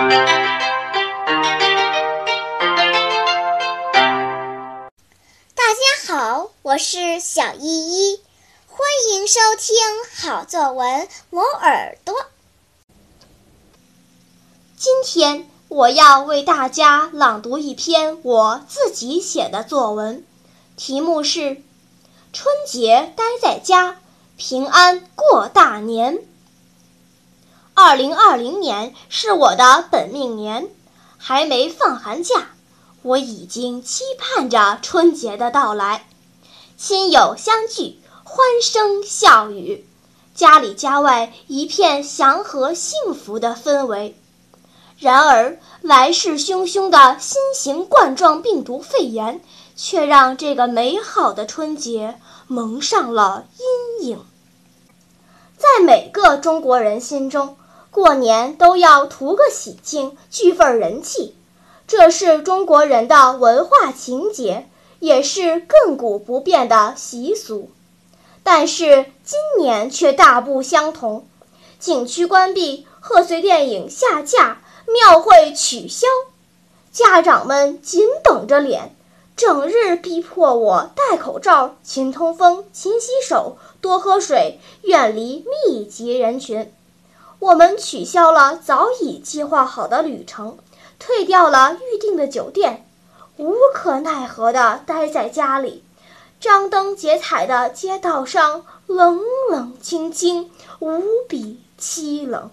大家好，我是小依依，欢迎收听好作文磨耳朵。今天我要为大家朗读一篇我自己写的作文，题目是《春节待在家，平安过大年》。二零二零年是我的本命年，还没放寒假，我已经期盼着春节的到来。亲友相聚，欢声笑语，家里家外一片祥和幸福的氛围。然而，来势汹汹的新型冠状病毒肺炎，却让这个美好的春节蒙上了阴影。在每个中国人心中，过年都要图个喜庆，聚份人气，这是中国人的文化情节，也是亘古不变的习俗。但是今年却大不相同，景区关闭，贺岁电影下架，庙会取消，家长们紧绷着脸，整日逼迫我戴口罩、勤通风、勤洗手、多喝水、远离密集人群。我们取消了早已计划好的旅程，退掉了预定的酒店，无可奈何地待在家里。张灯结彩的街道上，冷冷清清，无比凄冷。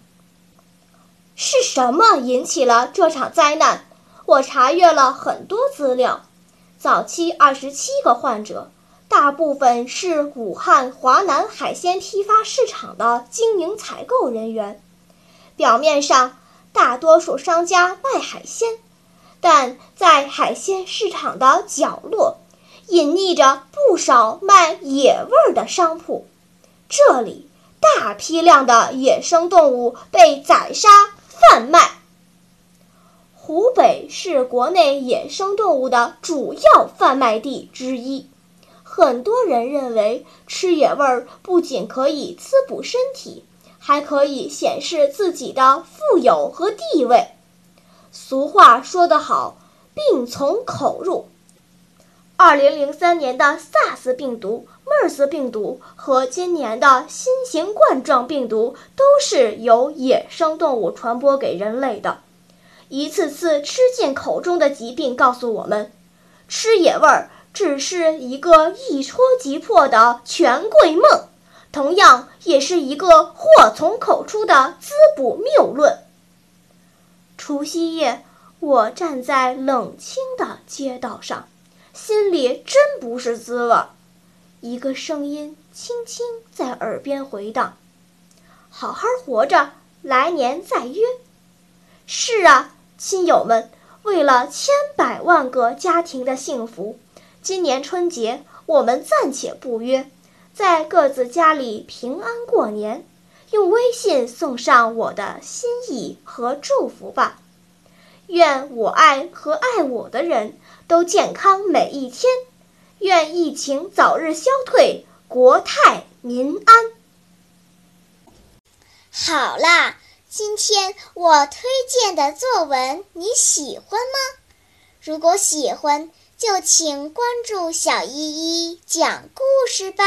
是什么引起了这场灾难？我查阅了很多资料，早期二十七个患者。大部分是武汉华南海鲜批发市场的经营采购人员。表面上，大多数商家卖海鲜，但在海鲜市场的角落，隐匿着不少卖野味儿的商铺。这里大批量的野生动物被宰杀贩卖。湖北是国内野生动物的主要贩卖地之一。很多人认为吃野味儿不仅可以滋补身体，还可以显示自己的富有和地位。俗话说得好，“病从口入”。二零零三年的 SARS 病毒、MERS 病毒和今年的新型冠状病毒都是由野生动物传播给人类的。一次次吃进口中的疾病告诉我们，吃野味儿。只是一个一戳即破的权贵梦，同样也是一个祸从口出的滋补谬论。除夕夜，我站在冷清的街道上，心里真不是滋味。一个声音轻轻在耳边回荡：“好好活着，来年再约。”是啊，亲友们，为了千百万个家庭的幸福。今年春节，我们暂且不约，在各自家里平安过年，用微信送上我的心意和祝福吧。愿我爱和爱我的人都健康每一天，愿疫情早日消退，国泰民安。好啦，今天我推荐的作文你喜欢吗？如果喜欢。就请关注小依依讲故事吧。